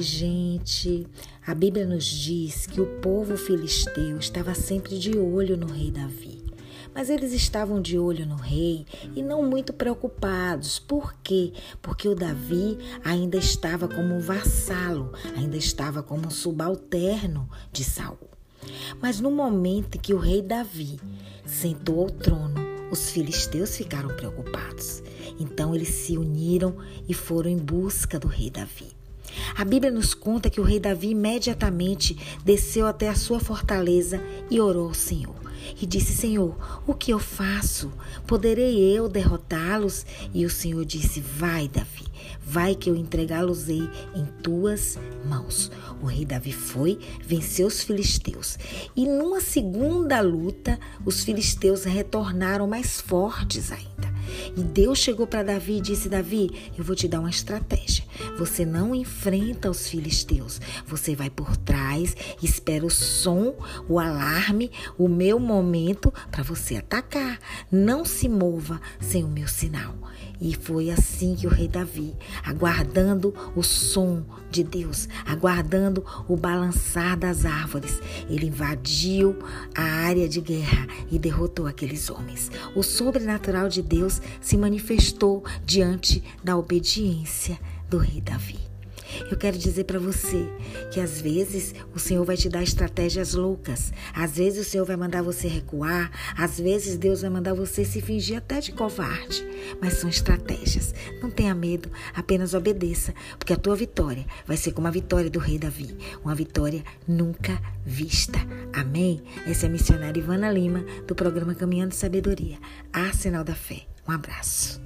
Gente. A Bíblia nos diz que o povo filisteu estava sempre de olho no rei Davi. Mas eles estavam de olho no rei e não muito preocupados. Por quê? Porque o Davi ainda estava como um vassalo, ainda estava como um subalterno de Saul. Mas no momento em que o rei Davi sentou ao trono, os filisteus ficaram preocupados. Então eles se uniram e foram em busca do rei Davi. A Bíblia nos conta que o rei Davi imediatamente desceu até a sua fortaleza e orou ao Senhor. E disse: Senhor, o que eu faço? Poderei eu derrotá-los? E o Senhor disse: Vai, Davi, vai que eu entregá-los-ei em tuas mãos. O rei Davi foi, venceu os filisteus. E numa segunda luta, os filisteus retornaram mais fortes ainda. E Deus chegou para Davi e disse: Davi, eu vou te dar uma estratégia. Você não enfrenta os filisteus. Você vai por trás, espera o som, o alarme, o meu momento para você atacar. Não se mova sem o meu sinal. E foi assim que o rei Davi, aguardando o som de Deus, aguardando o balançar das árvores, ele invadiu a área de guerra e derrotou aqueles homens. O sobrenatural de Deus se manifestou diante da obediência do rei Davi. Eu quero dizer para você que às vezes o Senhor vai te dar estratégias loucas. Às vezes o Senhor vai mandar você recuar. Às vezes Deus vai mandar você se fingir até de covarde. Mas são estratégias. Não tenha medo, apenas obedeça, porque a tua vitória vai ser como a vitória do rei Davi, uma vitória nunca vista. Amém? Essa é a missionária Ivana Lima do programa Caminhando Sabedoria. Arsenal da Fé. Um abraço.